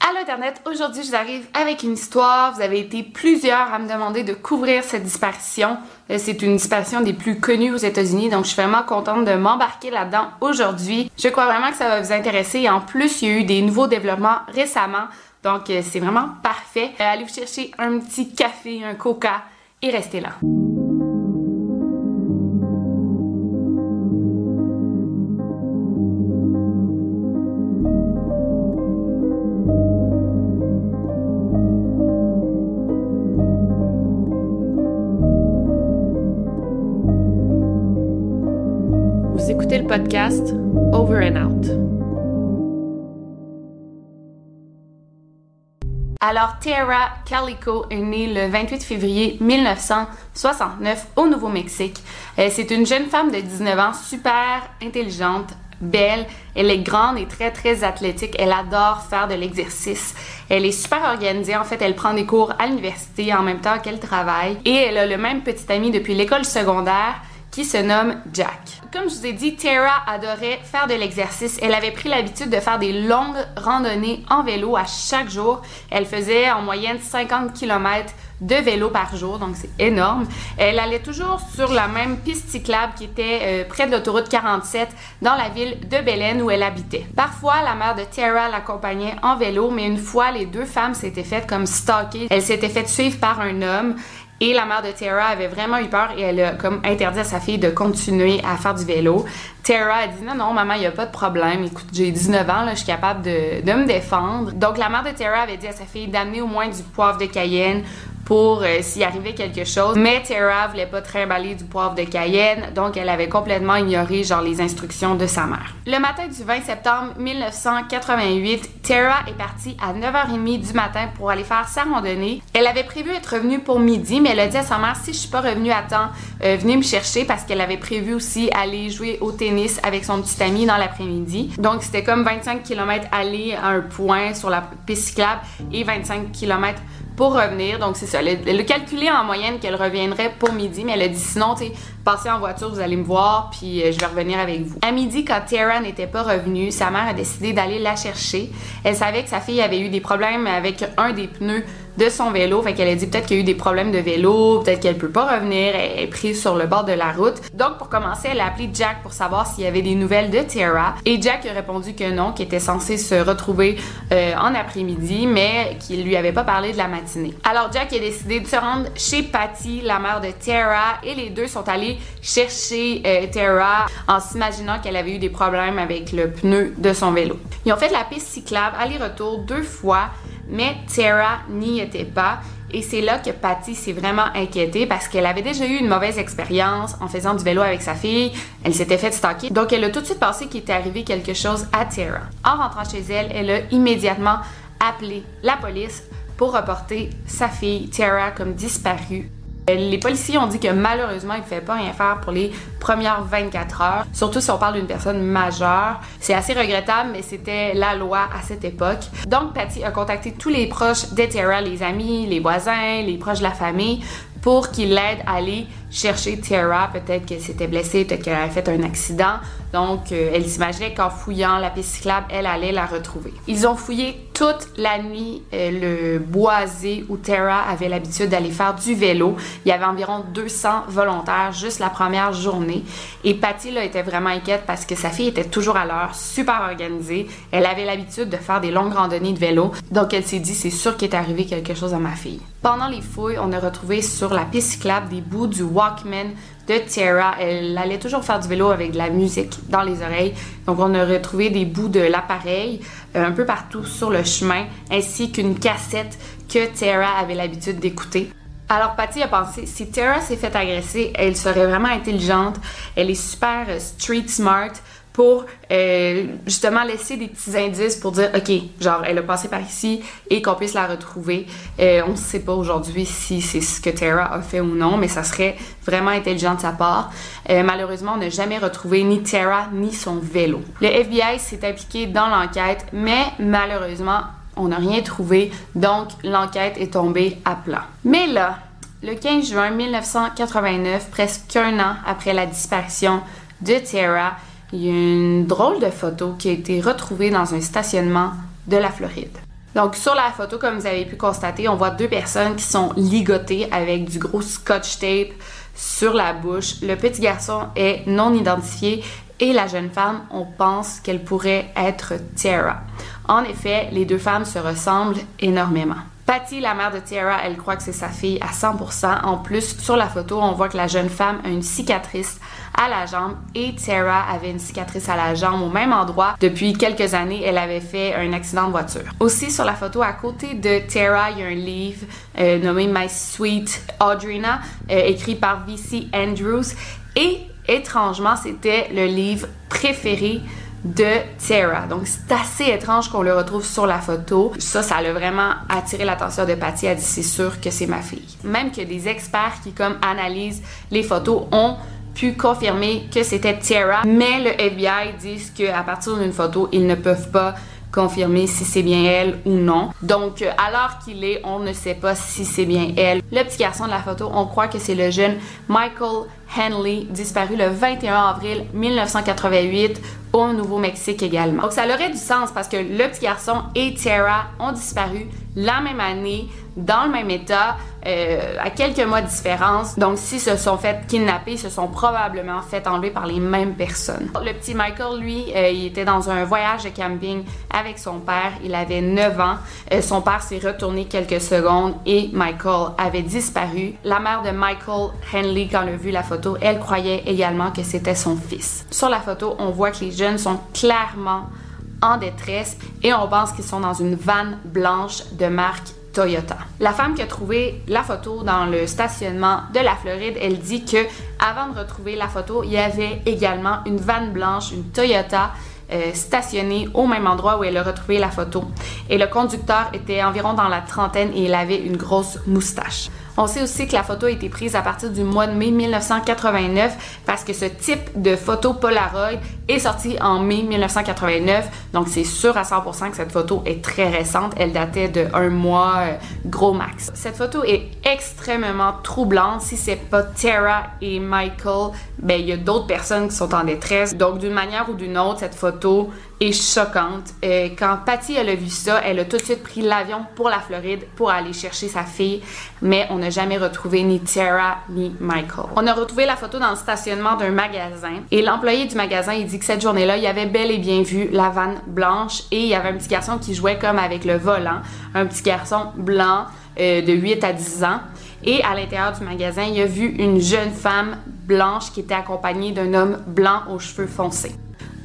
Allô Internet, aujourd'hui je vous arrive avec une histoire. Vous avez été plusieurs à me demander de couvrir cette disparition. Euh, C'est une disparition des plus connues aux États-Unis, donc je suis vraiment contente de m'embarquer là-dedans aujourd'hui. Je crois vraiment que ça va vous intéresser. En plus, il y a eu des nouveaux développements récemment, donc euh, c'est vraiment parfait. Euh, allez vous chercher un petit café, un coca et restez là. Over and Out. Alors, Tara Calico est née le 28 février 1969 au Nouveau-Mexique. Euh, C'est une jeune femme de 19 ans, super intelligente, belle. Elle est grande et très, très athlétique. Elle adore faire de l'exercice. Elle est super organisée. En fait, elle prend des cours à l'université en même temps qu'elle travaille. Et elle a le même petit ami depuis l'école secondaire qui se nomme Jack. Comme je vous ai dit, Tara adorait faire de l'exercice. Elle avait pris l'habitude de faire des longues randonnées en vélo à chaque jour. Elle faisait en moyenne 50 km de vélo par jour, donc c'est énorme. Elle allait toujours sur la même piste cyclable qui était euh, près de l'autoroute 47 dans la ville de Belen où elle habitait. Parfois, la mère de Tara l'accompagnait en vélo, mais une fois, les deux femmes s'étaient faites comme stalker. Elle s'était faite suivre par un homme. Et la mère de Tara avait vraiment eu peur et elle a interdit à sa fille de continuer à faire du vélo. Tara a dit non, non, maman, il n'y a pas de problème. Écoute, j'ai 19 ans, là, je suis capable de, de me défendre. Donc la mère de Tara avait dit à sa fille d'amener au moins du poivre de Cayenne pour euh, s'y arrivait quelque chose. Mais Tara voulait pas trimballer du poivre de Cayenne, donc elle avait complètement ignoré genre les instructions de sa mère. Le matin du 20 septembre 1988, Tara est partie à 9h30 du matin pour aller faire sa randonnée. Elle avait prévu être revenue pour midi, mais elle a dit à sa mère si je suis pas revenue à temps, euh, venez me chercher parce qu'elle avait prévu aussi aller jouer au tennis avec son petit ami dans l'après-midi. Donc c'était comme 25 km aller à un point sur la piste cyclable et 25 km pour revenir. Donc, c'est ça. Elle, a calculé en moyenne qu'elle reviendrait pour midi, mais elle a dit sinon, tu passez en voiture, vous allez me voir, puis euh, je vais revenir avec vous. À midi, quand Tara n'était pas revenue, sa mère a décidé d'aller la chercher. Elle savait que sa fille avait eu des problèmes avec un des pneus de son vélo. Fait qu'elle a dit peut-être qu'il y a eu des problèmes de vélo, peut-être qu'elle peut pas revenir, elle est prise sur le bord de la route. Donc pour commencer, elle a appelé Jack pour savoir s'il y avait des nouvelles de Tara. Et Jack a répondu que non, qu'il était censé se retrouver euh, en après-midi, mais qu'il lui avait pas parlé de la matinée. Alors Jack a décidé de se rendre chez Patty, la mère de Tara, et les deux sont allés chercher euh, Tara en s'imaginant qu'elle avait eu des problèmes avec le pneu de son vélo. Ils ont fait la piste cyclable aller-retour deux fois mais Tara n'y était pas Et c'est là que Patty s'est vraiment inquiétée parce qu'elle avait déjà eu une mauvaise expérience en faisant du vélo avec sa fille. Elle s'était fait stalker. Donc elle a tout de suite pensé qu'il était arrivé quelque chose à Tara. En rentrant chez elle, elle a immédiatement appelé la police pour reporter sa fille Tara comme disparue les policiers ont dit que malheureusement, ils ne pouvaient pas rien faire pour les premières 24 heures, surtout si on parle d'une personne majeure. C'est assez regrettable, mais c'était la loi à cette époque. Donc, Patty a contacté tous les proches d'Etera, les amis, les voisins, les proches de la famille, pour qu'ils l'aident à aller chercher Tara. Peut-être qu'elle s'était blessée, peut-être qu'elle avait fait un accident. Donc, euh, elle s'imaginait qu'en fouillant la piste cyclable, elle allait la retrouver. Ils ont fouillé toute la nuit euh, le boisé où Tara avait l'habitude d'aller faire du vélo. Il y avait environ 200 volontaires juste la première journée. Et Patty là, était vraiment inquiète parce que sa fille était toujours à l'heure, super organisée. Elle avait l'habitude de faire des longues randonnées de vélo. Donc, elle s'est dit, c'est sûr qu'il est arrivé quelque chose à ma fille. Pendant les fouilles, on a retrouvé sur la piste cyclable des bouts du Walkman de Tara. Elle allait toujours faire du vélo avec de la musique dans les oreilles. Donc, on a retrouvé des bouts de l'appareil euh, un peu partout sur le chemin, ainsi qu'une cassette que Tara avait l'habitude d'écouter. Alors, Patty a pensé, si Tara s'est fait agresser, elle serait vraiment intelligente, elle est super euh, street smart, pour euh, justement laisser des petits indices pour dire, OK, genre, elle a passé par ici et qu'on puisse la retrouver. Euh, on ne sait pas aujourd'hui si c'est ce que Tara a fait ou non, mais ça serait vraiment intelligent de sa part. Euh, malheureusement, on n'a jamais retrouvé ni Tara ni son vélo. Le FBI s'est impliqué dans l'enquête, mais malheureusement, on n'a rien trouvé, donc l'enquête est tombée à plat. Mais là, le 15 juin 1989, presque un an après la disparition de Tara, il y a une drôle de photo qui a été retrouvée dans un stationnement de la Floride. Donc sur la photo, comme vous avez pu constater, on voit deux personnes qui sont ligotées avec du gros scotch tape sur la bouche. Le petit garçon est non identifié et la jeune femme, on pense qu'elle pourrait être Tara. En effet, les deux femmes se ressemblent énormément. Patty, la mère de Tiara, elle croit que c'est sa fille à 100%. En plus, sur la photo, on voit que la jeune femme a une cicatrice à la jambe et Tiara avait une cicatrice à la jambe au même endroit. Depuis quelques années, elle avait fait un accident de voiture. Aussi, sur la photo, à côté de Tiara, il y a un livre euh, nommé My Sweet Audrina, euh, écrit par V.C. Andrews. Et étrangement, c'était le livre préféré de Tara. Donc, c'est assez étrange qu'on le retrouve sur la photo. Ça, ça a vraiment attiré l'attention de Patty. Elle dit, c'est sûr que c'est ma fille. Même que des experts qui, comme, analysent les photos ont confirmer que c'était Tara, mais le FBI dit qu'à partir d'une photo, ils ne peuvent pas confirmer si c'est bien elle ou non. Donc, euh, alors qu'il est, on ne sait pas si c'est bien elle. Le petit garçon de la photo, on croit que c'est le jeune Michael Henley, disparu le 21 avril 1988 au Nouveau-Mexique également. Donc, ça aurait du sens parce que le petit garçon et Tara ont disparu la même année, dans le même état, euh, à quelques mois de différence. Donc, s'ils se sont fait kidnapper, ils se sont probablement fait enlever par les mêmes personnes. Le petit Michael, lui, euh, il était dans un voyage de camping avec son père. Il avait 9 ans. Euh, son père s'est retourné quelques secondes et Michael avait disparu. La mère de Michael Henley, quand elle a vu la photo, elle croyait également que c'était son fils. Sur la photo, on voit que les jeunes sont clairement en détresse et on pense qu'ils sont dans une vanne blanche de marque Toyota. La femme qui a trouvé la photo dans le stationnement de la Floride, elle dit que avant de retrouver la photo, il y avait également une vanne blanche, une Toyota euh, stationnée au même endroit où elle a retrouvé la photo. Et le conducteur était environ dans la trentaine et il avait une grosse moustache. On sait aussi que la photo a été prise à partir du mois de mai 1989 parce que ce type de photo Polaroid est sorti en mai 1989. Donc c'est sûr à 100% que cette photo est très récente. Elle datait de un mois euh, gros max. Cette photo est extrêmement troublante. Si c'est pas Tara et Michael, ben il y a d'autres personnes qui sont en détresse. Donc d'une manière ou d'une autre, cette photo est choquante. Euh, quand Patty a vu ça, elle a tout de suite pris l'avion pour la Floride pour aller chercher sa fille, mais on n'a jamais retrouvé ni Tara ni Michael. On a retrouvé la photo dans le stationnement d'un magasin et l'employé du magasin il dit que cette journée-là, il avait bel et bien vu la vanne blanche et il y avait un petit garçon qui jouait comme avec le volant, un petit garçon blanc euh, de 8 à 10 ans. Et à l'intérieur du magasin, il a vu une jeune femme blanche qui était accompagnée d'un homme blanc aux cheveux foncés.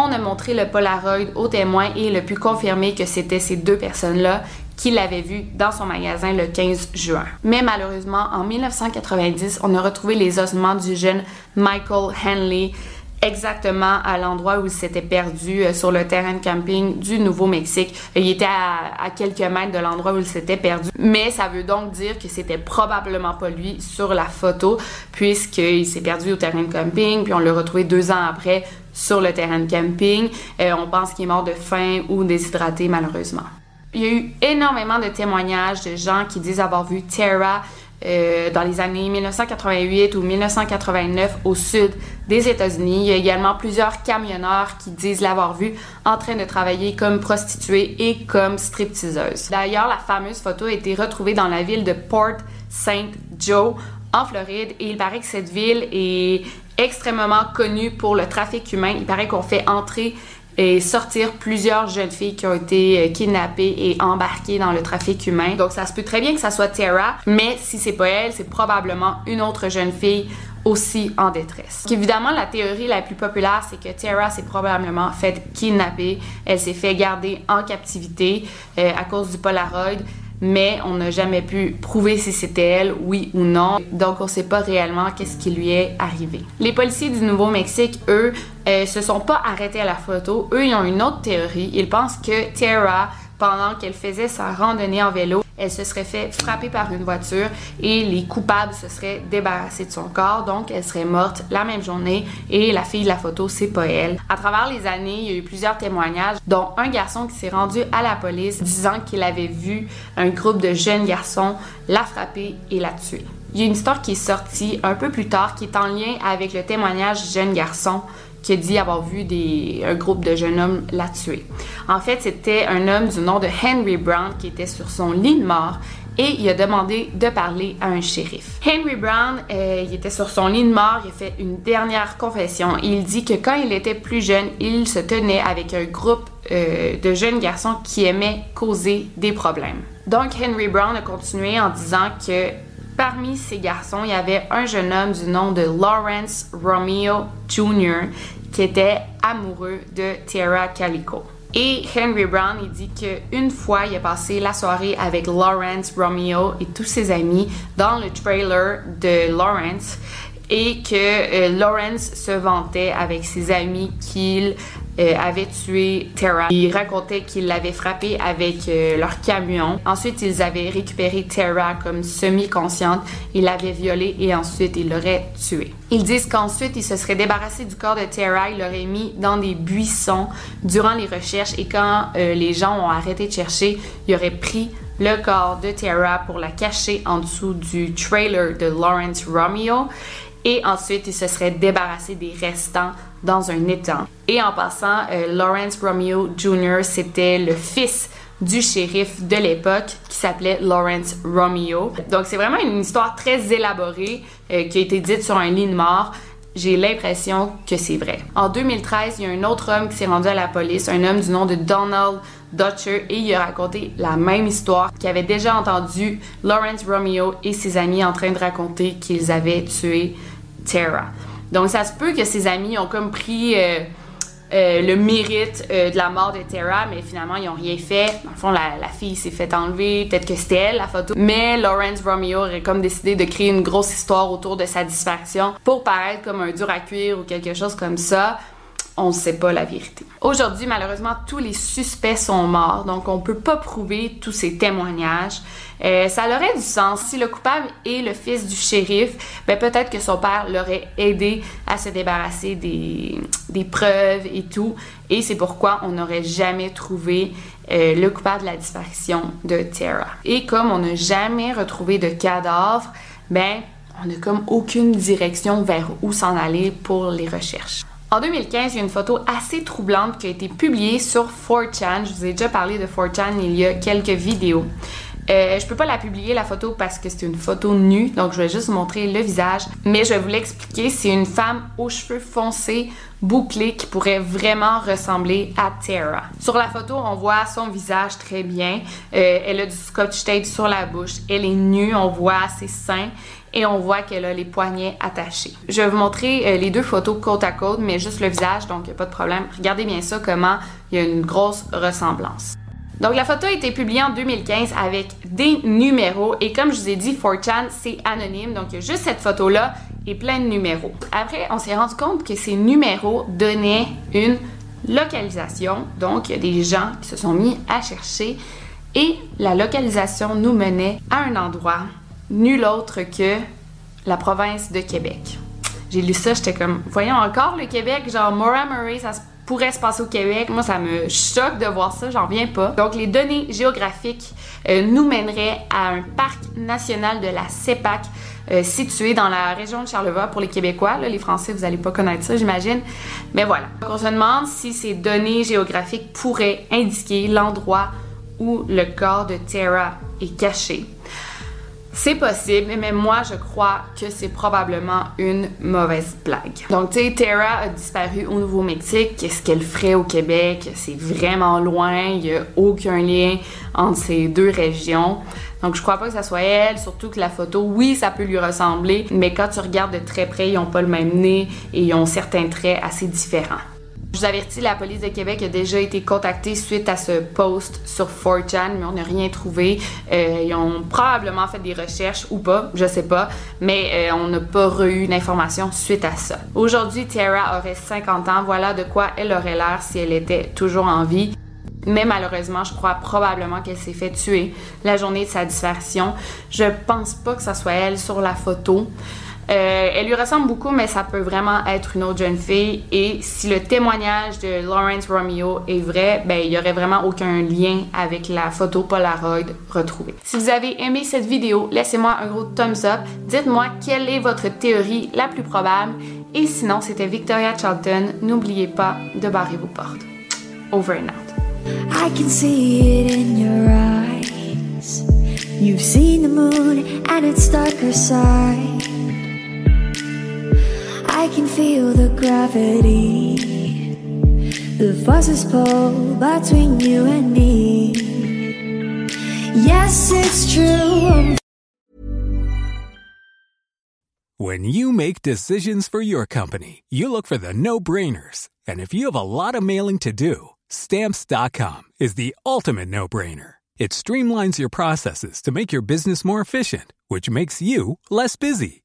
On a montré le Polaroid au témoin et il a pu confirmer que c'était ces deux personnes-là qu'il l'avait vu dans son magasin le 15 juin. Mais malheureusement, en 1990, on a retrouvé les ossements du jeune Michael Henley exactement à l'endroit où il s'était perdu euh, sur le terrain de camping du Nouveau-Mexique. Il était à, quelques mètres de l'endroit où il s'était perdu. Mais ça veut donc dire que c'était probablement pas lui sur la photo puisqu'il s'est perdu au terrain de camping puis on l'a retrouvé deux ans après sur le terrain de camping. Euh, on pense qu'il est mort de faim ou déshydraté malheureusement. Il y a eu énormément de témoignages de gens qui disent avoir vu Tara euh, dans les années 1988 ou 1989 au sud des États-Unis. Il y a également plusieurs camionneurs qui disent l'avoir vue en train de travailler comme prostituée et comme stripteaseuse. D'ailleurs, la fameuse photo a été retrouvée dans la ville de Port St. Joe en Floride et il paraît que cette ville est extrêmement connue pour le trafic humain. Il paraît qu'on fait entrer et sortir plusieurs jeunes filles qui ont été euh, kidnappées et embarquées dans le trafic humain. Donc ça se peut très bien que ça soit Tara, mais si c'est pas elle, c'est probablement une autre jeune fille aussi en détresse. évidemment, la théorie la plus populaire, c'est que Tara s'est probablement fait kidnapper. Elle s'est fait garder en captivité euh, à cause du Polaroid mais on n'a jamais pu prouver si c'était elle, oui ou non. Donc on ne sait pas réellement qu'est-ce qui lui est arrivé. Les policiers du Nouveau-Mexique, eux, euh, se sont pas arrêtés à la photo. Eux, ils ont une autre théorie. Ils pensent que Tara pendant qu'elle faisait sa randonnée en vélo, elle se serait fait frapper par une voiture et les coupables se seraient débarrassés de son corps, donc elle serait morte la même journée et la fille de la photo, c'est pas elle. À travers les années, il y a eu plusieurs témoignages, dont un garçon qui s'est rendu à la police disant qu'il avait vu un groupe de jeunes garçons la frapper et la tuer. Il y a une histoire qui est sortie un peu plus tard qui est en lien avec le témoignage jeune garçon qui dit avoir vu des, un groupe de jeunes hommes la tuer. En fait, c'était un homme du nom de Henry Brown qui était sur son lit de mort et il a demandé de parler à un shérif. Henry Brown, euh, il était sur son lit de mort, il a fait une dernière confession. Il dit que quand il était plus jeune, il se tenait avec un groupe euh, de jeunes garçons qui aimaient causer des problèmes. Donc Henry Brown a continué en disant que Parmi ces garçons, il y avait un jeune homme du nom de Lawrence Romeo Jr. était amoureux de Tara Calico. Et Henry Brown, il dit qu'une fois, il a passé la soirée avec Lawrence Romeo et tous ses amis dans le trailer de Lawrence et que euh, Lawrence se vantait avec ses amis qu'il euh, avait tué Tara. Il racontait qu'il l'avait frappé avec euh, leur camion. Ensuite, ils avaient récupéré Tara comme semi-consciente. Il l'avait violée et ensuite il l'aurait tuée. Ils disent qu'ensuite, il se serait débarrassé du corps de Tara. Il l'aurait mis dans des buissons durant les recherches et quand euh, les gens ont arrêté de chercher, il aurait pris le corps de Tara pour la cacher en dessous du trailer de Lawrence Romeo et ensuite il se serait débarrassé des restants dans un étang. Et en passant, euh, Lawrence Romeo Jr., c'était le fils du shérif de l'époque qui s'appelait Lawrence Romeo. Donc c'est vraiment une histoire très élaborée euh, qui a été dite sur un lit de mort. J'ai l'impression que c'est vrai. En 2013, il y a un autre homme qui s'est rendu à la police, un homme du nom de Donald Dutcher, et il a raconté la même histoire, qu'il avait déjà entendu Lawrence Romeo et ses amis en train de raconter qu'ils avaient tué Donc, ça se peut que ses amis ont comme pris euh, euh, le mérite euh, de la mort de Tara, mais finalement, ils n'ont rien fait. Dans le fond, la, fille s'est fait enlever. Peut-être que c'était elle, la photo. Mais Lawrence Romeo aurait comme décidé de créer une grosse histoire autour de sa disparition pour paraître comme un dur à cuire ou quelque chose comme ça on ne sait pas la vérité. Aujourd'hui, malheureusement, tous les suspects sont morts, donc on ne peut pas prouver tous ces témoignages. Euh, ça aurait du sens. Si le coupable est le fils du shérif, ben peut-être que son père l'aurait aidé à se débarrasser des, des preuves et tout. Et c'est pourquoi on n'aurait jamais trouvé euh, le coupable de la disparition de Tara. Et comme on n'a jamais retrouvé de cadavre, ben on n'a comme aucune direction vers où s'en aller pour les recherches. En 2015, il y a une photo assez troublante qui a été publiée sur 4chan. Je vous ai déjà parlé de 4chan il y a quelques vidéos. Euh, je peux pas la publier la photo parce que c'est une photo nue, donc je vais juste vous montrer le visage. Mais je vais vous l'expliquer. C'est une femme aux cheveux foncés, bouclés, qui pourrait vraiment ressembler à Tara. Sur la photo, on voit son visage très bien. Euh, elle a du scotch tape sur la bouche. Elle est nue, on voit ses seins et on voit qu'elle a les poignets attachés. Je vais vous montrer euh, les deux photos côte à côte, mais juste le visage, donc il a pas de problème. Regardez bien ça, comment il y a une grosse ressemblance. Donc la photo a été publiée en 2015 avec des numéros et comme je vous ai dit, 4chan c'est anonyme, donc il y a juste cette photo-là et plein de numéros. Après, on s'est rendu compte que ces numéros donnaient une localisation, donc il y a des gens qui se sont mis à chercher et la localisation nous menait à un endroit nul autre que la province de Québec. J'ai lu ça, j'étais comme, voyons encore le Québec, genre Maura Murray, ça pourrait se passer au Québec. Moi, ça me choque de voir ça, j'en viens pas. Donc, les données géographiques euh, nous mèneraient à un parc national de la CEPAC euh, situé dans la région de Charlevoix pour les Québécois. les Français, vous n'allez pas connaître ça, j'imagine. Mais voilà. Donc, on se demande si ces données géographiques pourraient indiquer l'endroit où le corps de Tara est caché. C'est possible, mais moi je crois que c'est probablement une mauvaise blague. Donc tu sais, Tara a disparu au Nouveau-Mexique. Qu'est-ce qu'elle ferait au Québec? C'est vraiment loin, il n'y a aucun lien entre ces deux régions. Donc je crois pas que ça soit elle, surtout que la photo, oui, ça peut lui ressembler, mais quand tu regardes de très près, ils n'ont pas le même nez et ils ont certains traits assez différents. Je vous avertis, la police de Québec a déjà été contactée suite à ce post sur 4chan, mais on n'a rien trouvé. Euh, ils ont probablement fait des recherches ou pas, je sais pas, mais euh, on n'a pas eu d'informations suite à ça. Aujourd'hui, Tara aurait 50 ans. Voilà de quoi elle aurait l'air si elle était toujours en vie. Mais malheureusement, je crois probablement qu'elle s'est fait tuer la journée de sa disparition. Je pense pas que ça soit elle sur la photo. Euh, elle lui ressemble beaucoup, mais ça peut vraiment être une autre jeune fille. Et si le témoignage de Lawrence Romeo est vrai, ben il y aurait vraiment aucun lien avec la photo Polaroid retrouvée. Si vous avez aimé cette vidéo, laissez-moi un gros thumbs up. Dites-moi quelle est votre théorie la plus probable. Et sinon, c'était Victoria Charlton. N'oubliez pas de barrer vos portes. Over and out. I can see it in your eyes. You've seen the moon and its darker side. I can feel the gravity The forces pull between you and me Yes, it's true When you make decisions for your company, you look for the no-brainers. And if you have a lot of mailing to do, Stamps.com is the ultimate no-brainer. It streamlines your processes to make your business more efficient, which makes you less busy.